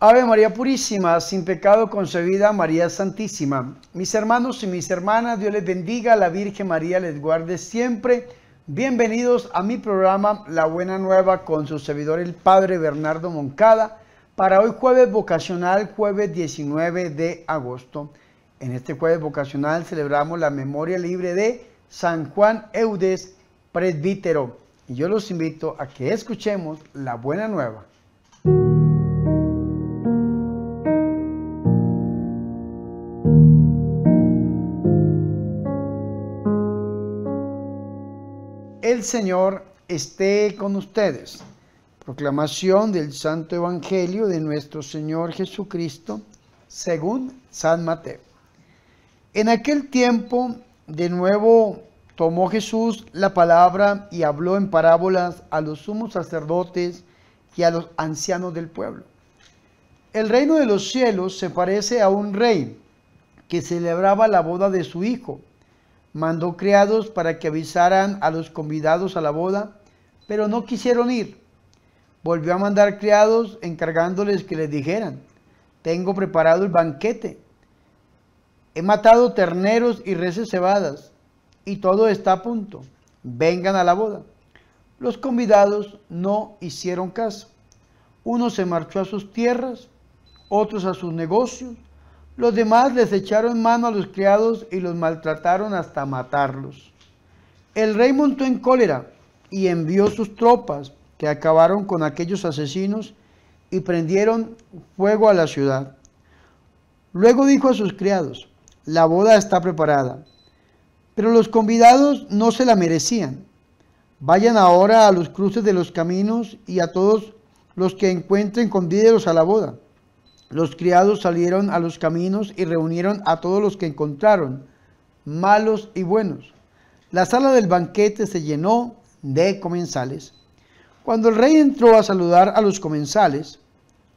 Ave María Purísima, sin pecado concebida, María Santísima. Mis hermanos y mis hermanas, Dios les bendiga, la Virgen María les guarde siempre. Bienvenidos a mi programa La Buena Nueva con su servidor el Padre Bernardo Moncada para hoy jueves vocacional, jueves 19 de agosto. En este jueves vocacional celebramos la memoria libre de San Juan Eudes, presbítero. Y yo los invito a que escuchemos la Buena Nueva. El Señor esté con ustedes. Proclamación del Santo Evangelio de nuestro Señor Jesucristo según San Mateo. En aquel tiempo, de nuevo tomó Jesús la palabra y habló en parábolas a los sumos sacerdotes y a los ancianos del pueblo. El reino de los cielos se parece a un rey que celebraba la boda de su hijo mandó criados para que avisaran a los convidados a la boda, pero no quisieron ir. Volvió a mandar criados encargándoles que les dijeran, tengo preparado el banquete. He matado terneros y reses cebadas, y todo está a punto. Vengan a la boda. Los convidados no hicieron caso. Uno se marchó a sus tierras, otros a sus negocios, los demás les echaron mano a los criados y los maltrataron hasta matarlos. El rey montó en cólera y envió sus tropas que acabaron con aquellos asesinos y prendieron fuego a la ciudad. Luego dijo a sus criados, la boda está preparada, pero los convidados no se la merecían. Vayan ahora a los cruces de los caminos y a todos los que encuentren convídelos a la boda. Los criados salieron a los caminos y reunieron a todos los que encontraron, malos y buenos. La sala del banquete se llenó de comensales. Cuando el rey entró a saludar a los comensales,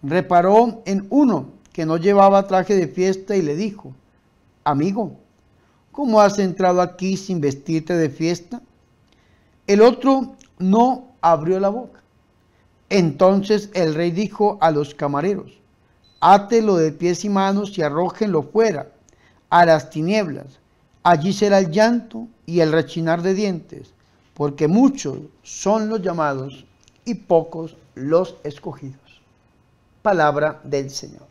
reparó en uno que no llevaba traje de fiesta y le dijo, Amigo, ¿cómo has entrado aquí sin vestirte de fiesta? El otro no abrió la boca. Entonces el rey dijo a los camareros, átelo de pies y manos y arrójenlo fuera, a las tinieblas. Allí será el llanto y el rechinar de dientes, porque muchos son los llamados y pocos los escogidos. Palabra del Señor.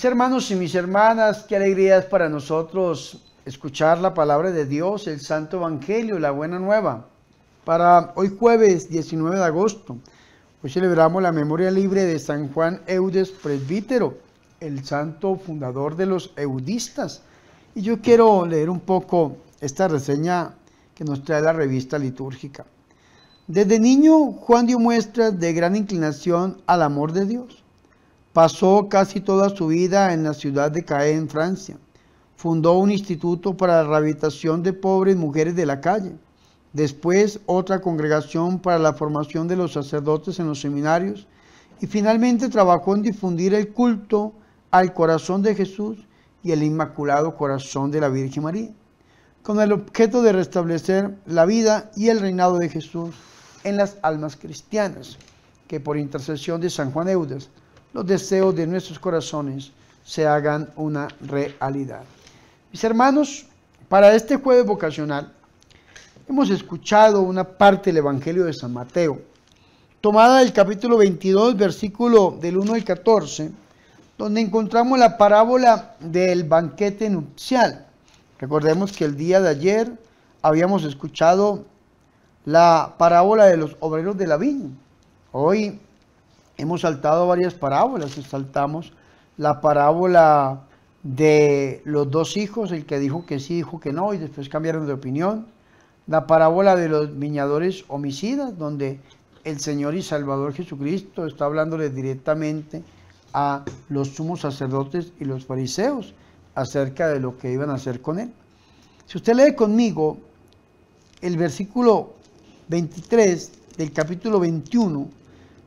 Mis hermanos y mis hermanas, qué alegría es para nosotros escuchar la palabra de Dios, el Santo Evangelio, la Buena Nueva. Para hoy jueves 19 de agosto, hoy celebramos la memoria libre de San Juan Eudes Presbítero, el santo fundador de los eudistas. Y yo quiero leer un poco esta reseña que nos trae la revista litúrgica. Desde niño, Juan dio muestras de gran inclinación al amor de Dios Pasó casi toda su vida en la ciudad de Caen, Francia. Fundó un instituto para la rehabilitación de pobres mujeres de la calle. Después otra congregación para la formación de los sacerdotes en los seminarios. Y finalmente trabajó en difundir el culto al corazón de Jesús y el Inmaculado Corazón de la Virgen María, con el objeto de restablecer la vida y el reinado de Jesús en las almas cristianas, que por intercesión de San Juan Eudes los deseos de nuestros corazones se hagan una realidad. Mis hermanos, para este jueves vocacional hemos escuchado una parte del Evangelio de San Mateo, tomada del capítulo 22, versículo del 1 al 14, donde encontramos la parábola del banquete nupcial. Recordemos que el día de ayer habíamos escuchado la parábola de los obreros de la viña. Hoy Hemos saltado varias parábolas, saltamos la parábola de los dos hijos, el que dijo que sí, dijo que no, y después cambiaron de opinión. La parábola de los viñadores homicidas, donde el Señor y Salvador Jesucristo está hablándole directamente a los sumos sacerdotes y los fariseos acerca de lo que iban a hacer con él. Si usted lee conmigo el versículo 23 del capítulo 21,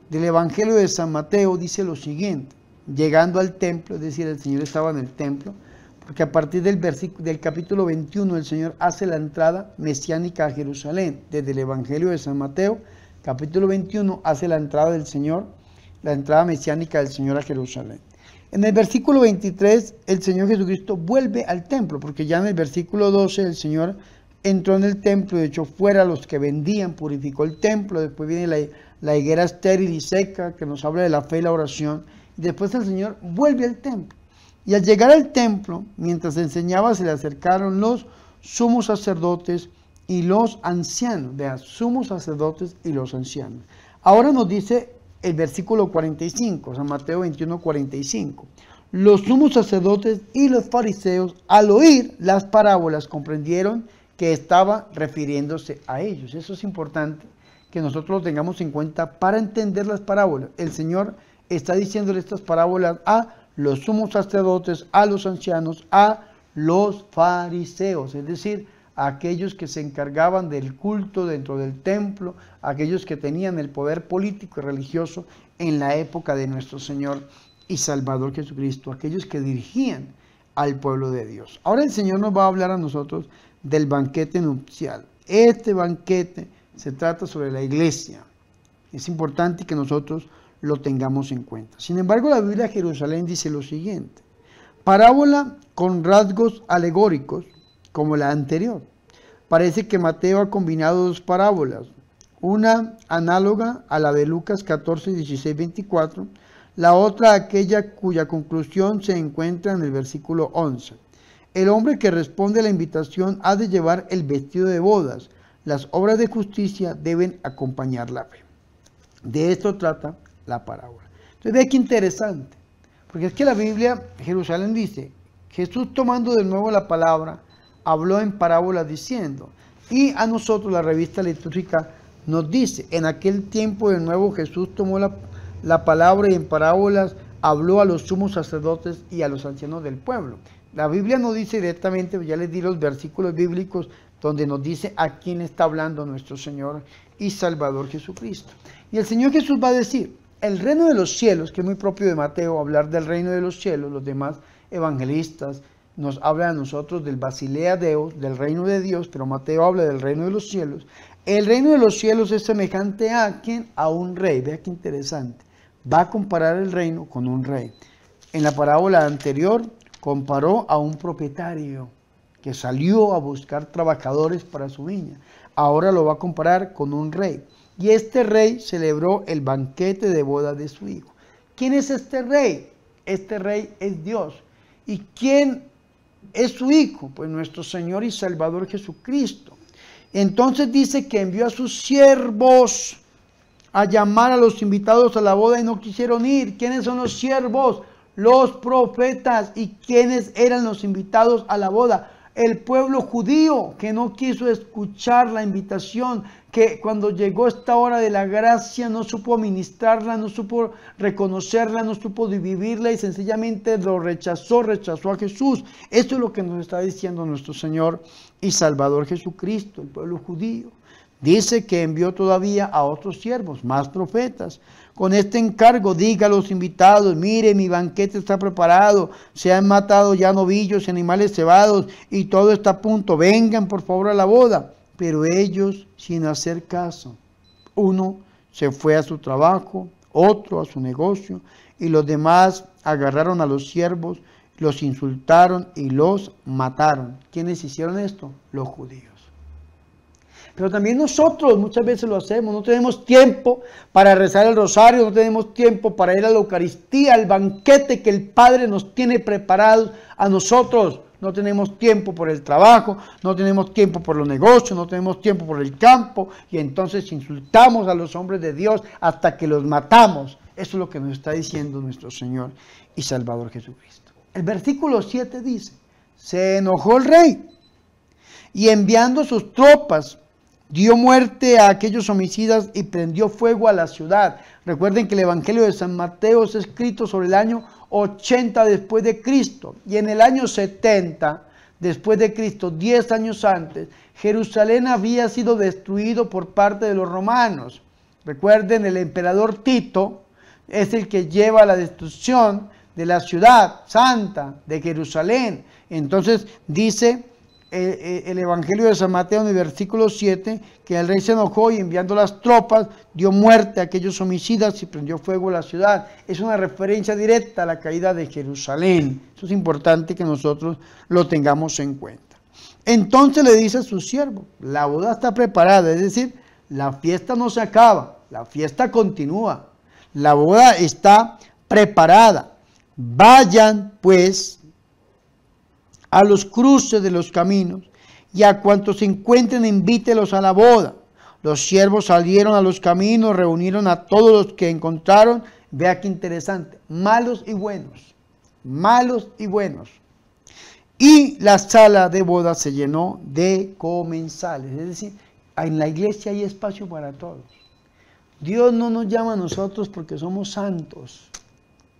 del Evangelio de San Mateo dice lo siguiente, llegando al templo, es decir, el Señor estaba en el templo, porque a partir del, del capítulo 21 el Señor hace la entrada mesiánica a Jerusalén. Desde el Evangelio de San Mateo, capítulo 21, hace la entrada del Señor, la entrada mesiánica del Señor a Jerusalén. En el versículo 23, el Señor Jesucristo vuelve al templo, porque ya en el versículo 12 el Señor entró en el templo y echó fuera a los que vendían, purificó el templo, después viene la, la higuera estéril y seca que nos habla de la fe y la oración, y después el Señor vuelve al templo. Y al llegar al templo, mientras enseñaba, se le acercaron los sumos sacerdotes y los ancianos. Vean, sumos sacerdotes y los ancianos. Ahora nos dice el versículo 45, San Mateo 21, 45. Los sumos sacerdotes y los fariseos, al oír las parábolas, comprendieron que estaba refiriéndose a ellos. Eso es importante que nosotros lo tengamos en cuenta para entender las parábolas. El Señor está diciéndole estas parábolas a los sumos sacerdotes, a los ancianos, a los fariseos, es decir, a aquellos que se encargaban del culto dentro del templo, aquellos que tenían el poder político y religioso en la época de nuestro Señor y Salvador Jesucristo, aquellos que dirigían al pueblo de Dios. Ahora el Señor nos va a hablar a nosotros del banquete nupcial. Este banquete se trata sobre la iglesia. Es importante que nosotros lo tengamos en cuenta. Sin embargo, la Biblia de Jerusalén dice lo siguiente. Parábola con rasgos alegóricos, como la anterior. Parece que Mateo ha combinado dos parábolas, una análoga a la de Lucas 14, 16, 24, la otra aquella cuya conclusión se encuentra en el versículo 11. El hombre que responde a la invitación ha de llevar el vestido de bodas. Las obras de justicia deben acompañar la fe. De esto trata la parábola. Entonces ve qué interesante, porque es que la Biblia, Jerusalén dice, Jesús tomando de nuevo la palabra, habló en parábolas diciendo, y a nosotros la revista litúrgica nos dice, en aquel tiempo de nuevo Jesús tomó la, la palabra y en parábolas habló a los sumos sacerdotes y a los ancianos del pueblo. La Biblia no dice directamente, ya les di los versículos bíblicos donde nos dice a quién está hablando nuestro Señor y Salvador Jesucristo. Y el Señor Jesús va a decir, el reino de los cielos, que es muy propio de Mateo, hablar del reino de los cielos, los demás evangelistas nos hablan a nosotros del Basilea Deus, del reino de Dios, pero Mateo habla del reino de los cielos. El reino de los cielos es semejante a quien? A un rey. Vea qué interesante. Va a comparar el reino con un rey. En la parábola anterior comparó a un propietario que salió a buscar trabajadores para su viña. Ahora lo va a comparar con un rey. Y este rey celebró el banquete de boda de su hijo. ¿Quién es este rey? Este rey es Dios. ¿Y quién es su hijo? Pues nuestro Señor y Salvador Jesucristo. Entonces dice que envió a sus siervos a llamar a los invitados a la boda y no quisieron ir. ¿Quiénes son los siervos? Los profetas. ¿Y quiénes eran los invitados a la boda? El pueblo judío que no quiso escuchar la invitación, que cuando llegó esta hora de la gracia no supo administrarla, no supo reconocerla, no supo vivirla y sencillamente lo rechazó, rechazó a Jesús. Esto es lo que nos está diciendo nuestro Señor y Salvador Jesucristo, el pueblo judío. Dice que envió todavía a otros siervos, más profetas. Con este encargo diga a los invitados, mire, mi banquete está preparado, se han matado ya novillos y animales cebados y todo está a punto, vengan por favor a la boda pero ellos sin hacer caso. Uno se fue a su trabajo, otro a su negocio, y los demás agarraron a los siervos, los insultaron y los mataron. ¿Quiénes hicieron esto? Los judíos. Pero también nosotros muchas veces lo hacemos, no tenemos tiempo para rezar el rosario, no tenemos tiempo para ir a la Eucaristía, al banquete que el Padre nos tiene preparado a nosotros no tenemos tiempo por el trabajo, no tenemos tiempo por los negocios, no tenemos tiempo por el campo y entonces insultamos a los hombres de Dios hasta que los matamos. Eso es lo que nos está diciendo nuestro Señor y Salvador Jesucristo. El versículo 7 dice, se enojó el rey y enviando sus tropas dio muerte a aquellos homicidas y prendió fuego a la ciudad. Recuerden que el Evangelio de San Mateo es escrito sobre el año 80 después de Cristo. Y en el año 70 después de Cristo, 10 años antes, Jerusalén había sido destruido por parte de los romanos. Recuerden, el emperador Tito es el que lleva la destrucción de la ciudad santa de Jerusalén. Entonces dice el Evangelio de San Mateo en el versículo 7 que el rey se enojó y enviando las tropas dio muerte a aquellos homicidas y prendió fuego a la ciudad. Es una referencia directa a la caída de Jerusalén. Eso es importante que nosotros lo tengamos en cuenta. Entonces le dice a su siervo, la boda está preparada, es decir, la fiesta no se acaba, la fiesta continúa. La boda está preparada. Vayan pues a los cruces de los caminos y a cuantos se encuentren invítelos a la boda. Los siervos salieron a los caminos, reunieron a todos los que encontraron. Vea qué interesante, malos y buenos, malos y buenos. Y la sala de boda se llenó de comensales, es decir, en la iglesia hay espacio para todos. Dios no nos llama a nosotros porque somos santos.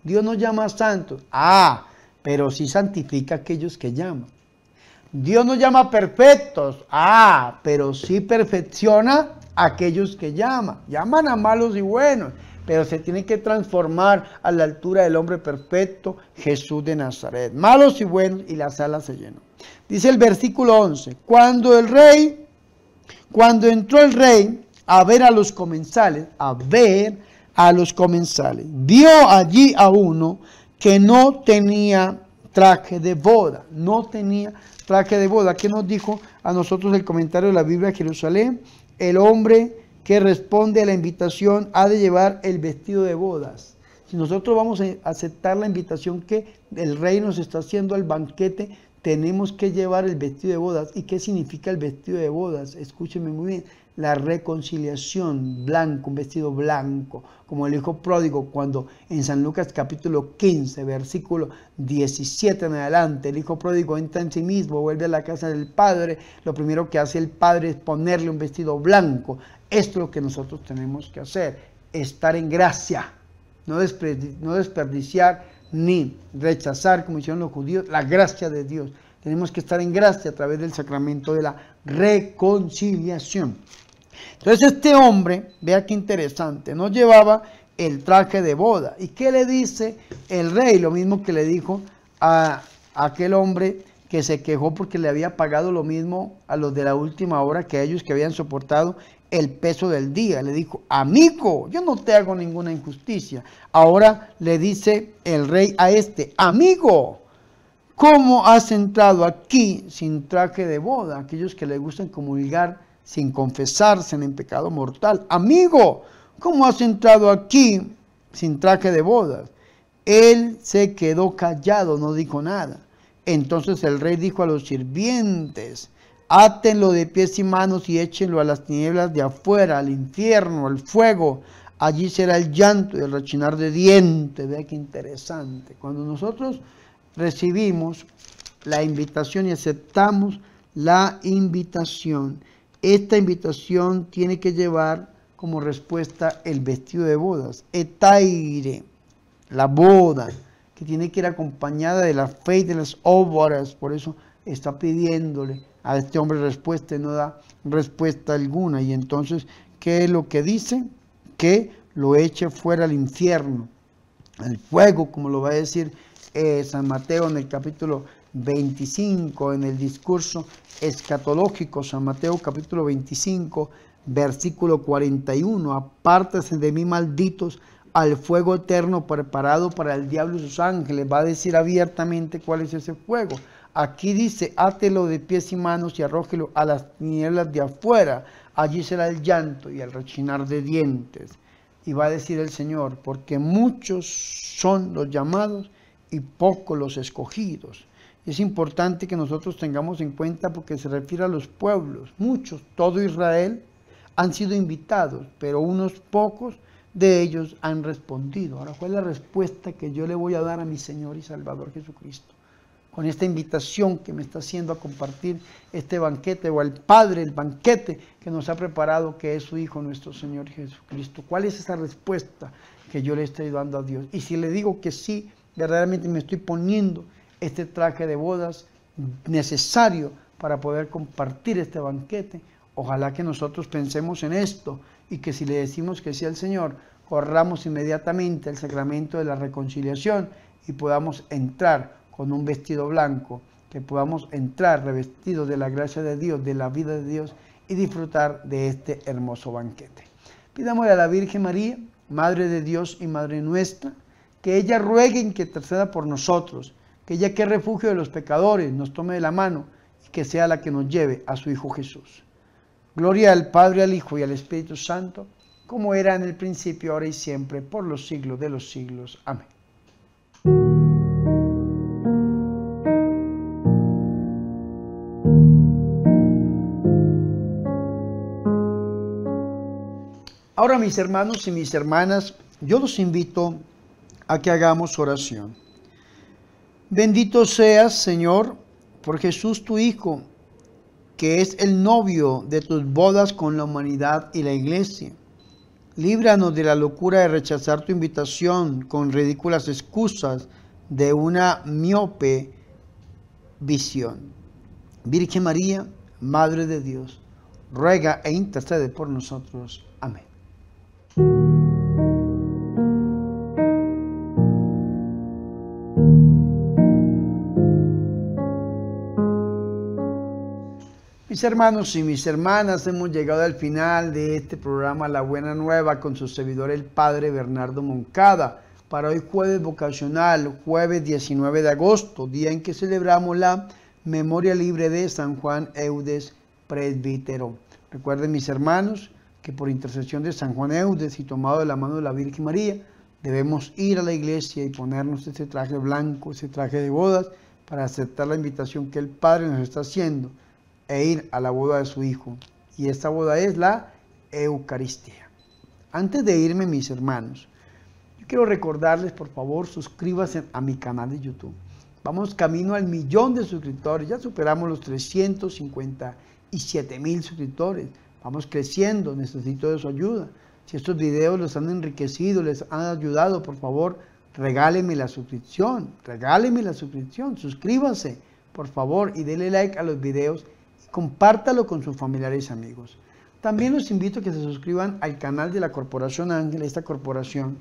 Dios nos llama a santos. Ah, pero sí santifica a aquellos que llaman. Dios nos llama perfectos, ah, pero sí perfecciona a aquellos que llaman. Llaman a malos y buenos, pero se tiene que transformar a la altura del hombre perfecto, Jesús de Nazaret. Malos y buenos, y la sala se llenó. Dice el versículo 11, cuando el rey, cuando entró el rey a ver a los comensales, a ver a los comensales, vio allí a uno que no tenía traje de boda, no tenía traje de boda. ¿Qué nos dijo a nosotros el comentario de la Biblia de Jerusalén? El hombre que responde a la invitación ha de llevar el vestido de bodas. Si nosotros vamos a aceptar la invitación que el rey nos está haciendo al banquete, tenemos que llevar el vestido de bodas. ¿Y qué significa el vestido de bodas? Escúcheme muy bien la reconciliación, blanco, un vestido blanco, como el hijo pródigo, cuando en San Lucas capítulo 15, versículo 17 en adelante, el hijo pródigo entra en sí mismo, vuelve a la casa del padre, lo primero que hace el padre es ponerle un vestido blanco. Esto es lo que nosotros tenemos que hacer, estar en gracia, no, no desperdiciar ni rechazar, como hicieron los judíos, la gracia de Dios. Tenemos que estar en gracia a través del sacramento de la reconciliación. Entonces este hombre, vea qué interesante, no llevaba el traje de boda. ¿Y qué le dice el rey? Lo mismo que le dijo a, aquel hombre que se quejó porque le había pagado lo mismo a los de la última hora que a ellos que habían soportado el peso del día. Le dijo, amigo, yo no te hago ninguna injusticia. Ahora le dice el rey a este, amigo, ¿cómo has entrado aquí sin traje de boda? Aquellos que le gustan comulgar sin confesarse en pecado mortal. Amigo, ¿cómo has entrado aquí sin traje de bodas? Él se quedó callado, no dijo nada. Entonces el rey dijo a los sirvientes, átenlo de pies y manos y échenlo a las tinieblas de afuera, al infierno, al fuego. Allí será el llanto y el rechinar de dientes. Vea qué interesante. Cuando nosotros recibimos la invitación y aceptamos la invitación, esta invitación tiene que llevar como respuesta el vestido de bodas, etaire, la boda, que tiene que ir acompañada de la fe y de las obras. Por eso está pidiéndole a este hombre respuesta no da respuesta alguna. Y entonces, ¿qué es lo que dice? Que lo eche fuera al infierno, al fuego, como lo va a decir eh, San Mateo en el capítulo 25, en el discurso escatológico, San Mateo capítulo 25, versículo 41, apártese de mí malditos al fuego eterno preparado para el diablo y sus ángeles. Va a decir abiertamente cuál es ese fuego. Aquí dice, átelo de pies y manos y arrójelo a las tinieblas de afuera. Allí será el llanto y el rechinar de dientes. Y va a decir el Señor, porque muchos son los llamados y pocos los escogidos. Es importante que nosotros tengamos en cuenta porque se refiere a los pueblos. Muchos, todo Israel, han sido invitados, pero unos pocos de ellos han respondido. Ahora, ¿cuál es la respuesta que yo le voy a dar a mi Señor y Salvador Jesucristo? Con esta invitación que me está haciendo a compartir este banquete o al Padre, el banquete que nos ha preparado, que es su Hijo, nuestro Señor Jesucristo. ¿Cuál es esa respuesta que yo le estoy dando a Dios? Y si le digo que sí, verdaderamente me estoy poniendo este traje de bodas necesario para poder compartir este banquete. Ojalá que nosotros pensemos en esto y que si le decimos que sí al Señor, corramos inmediatamente el sacramento de la reconciliación y podamos entrar con un vestido blanco que podamos entrar revestidos de la gracia de Dios, de la vida de Dios y disfrutar de este hermoso banquete. Pidámosle a la Virgen María, Madre de Dios y Madre nuestra, que ella ruegue y que interceda por nosotros, que ella que refugio de los pecadores nos tome de la mano y que sea la que nos lleve a su Hijo Jesús. Gloria al Padre, al Hijo y al Espíritu Santo, como era en el principio, ahora y siempre, por los siglos de los siglos. Amén. Ahora mis hermanos y mis hermanas, yo los invito a que hagamos oración. Bendito seas, Señor, por Jesús tu Hijo, que es el novio de tus bodas con la humanidad y la iglesia. Líbranos de la locura de rechazar tu invitación con ridículas excusas de una miope visión. Virgen María, Madre de Dios, ruega e intercede por nosotros. Amén. Mis hermanos y mis hermanas, hemos llegado al final de este programa La Buena Nueva con su servidor el Padre Bernardo Moncada. Para hoy jueves vocacional, jueves 19 de agosto, día en que celebramos la memoria libre de San Juan Eudes, presbítero. Recuerden mis hermanos que por intercesión de San Juan Eudes y tomado de la mano de la Virgen María, debemos ir a la iglesia y ponernos ese traje blanco, ese traje de bodas, para aceptar la invitación que el Padre nos está haciendo e ir a la boda de su Hijo. Y esta boda es la Eucaristía. Antes de irme, mis hermanos, yo quiero recordarles, por favor, suscríbanse a mi canal de YouTube. Vamos camino al millón de suscriptores. Ya superamos los 357 mil suscriptores. Vamos creciendo. Necesito de su ayuda. Si estos videos los han enriquecido, les han ayudado, por favor, regáleme la suscripción. Regáleme la suscripción. Suscríbanse, por favor, y denle like a los videos compártalo con sus familiares y amigos. También los invito a que se suscriban al canal de la Corporación Ángel. Esta corporación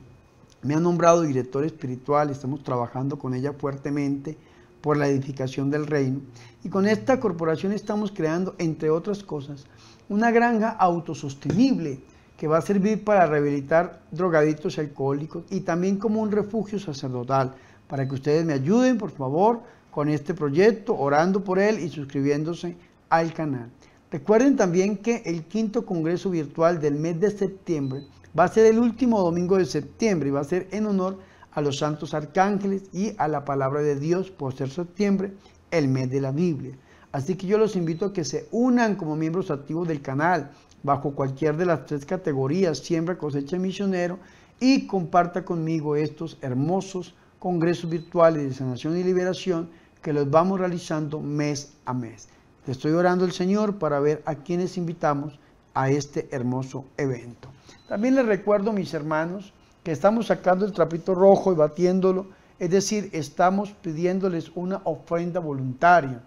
me ha nombrado director espiritual, estamos trabajando con ella fuertemente por la edificación del reino. Y con esta corporación estamos creando, entre otras cosas, una granja autosostenible que va a servir para rehabilitar drogadictos y alcohólicos y también como un refugio sacerdotal. Para que ustedes me ayuden, por favor, con este proyecto, orando por él y suscribiéndose al canal. Recuerden también que el quinto congreso virtual del mes de septiembre va a ser el último domingo de septiembre y va a ser en honor a los santos arcángeles y a la palabra de Dios por ser septiembre, el mes de la Biblia. Así que yo los invito a que se unan como miembros activos del canal bajo cualquier de las tres categorías, siembra, cosecha, misionero, y comparta conmigo estos hermosos congresos virtuales de sanación y liberación que los vamos realizando mes a mes. Estoy orando al Señor para ver a quienes invitamos a este hermoso evento. También les recuerdo, mis hermanos, que estamos sacando el trapito rojo y batiéndolo, es decir, estamos pidiéndoles una ofrenda voluntaria.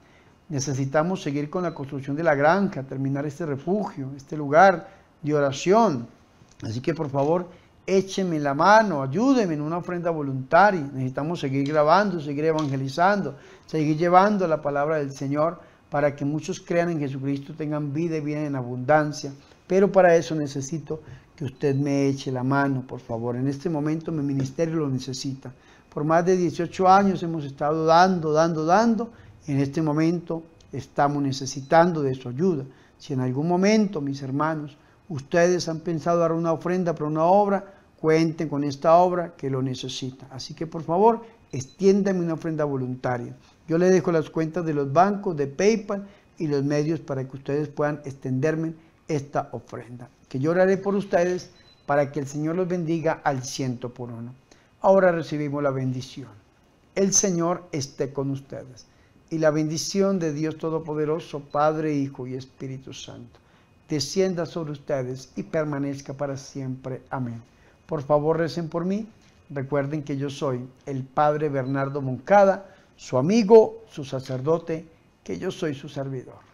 Necesitamos seguir con la construcción de la granja, terminar este refugio, este lugar de oración. Así que por favor, échenme la mano, ayúdenme en una ofrenda voluntaria. Necesitamos seguir grabando, seguir evangelizando, seguir llevando la palabra del Señor para que muchos crean en Jesucristo, tengan vida y vida en abundancia. Pero para eso necesito que usted me eche la mano, por favor. En este momento mi ministerio lo necesita. Por más de 18 años hemos estado dando, dando, dando. En este momento estamos necesitando de su ayuda. Si en algún momento, mis hermanos, ustedes han pensado dar una ofrenda para una obra, cuenten con esta obra que lo necesita. Así que por favor, extiéndame una ofrenda voluntaria. Yo les dejo las cuentas de los bancos, de PayPal y los medios para que ustedes puedan extenderme esta ofrenda. Que yo oraré por ustedes para que el Señor los bendiga al ciento por uno. Ahora recibimos la bendición. El Señor esté con ustedes. Y la bendición de Dios Todopoderoso, Padre, Hijo y Espíritu Santo, descienda sobre ustedes y permanezca para siempre. Amén. Por favor, recen por mí. Recuerden que yo soy el Padre Bernardo Moncada su amigo, su sacerdote, que yo soy su servidor.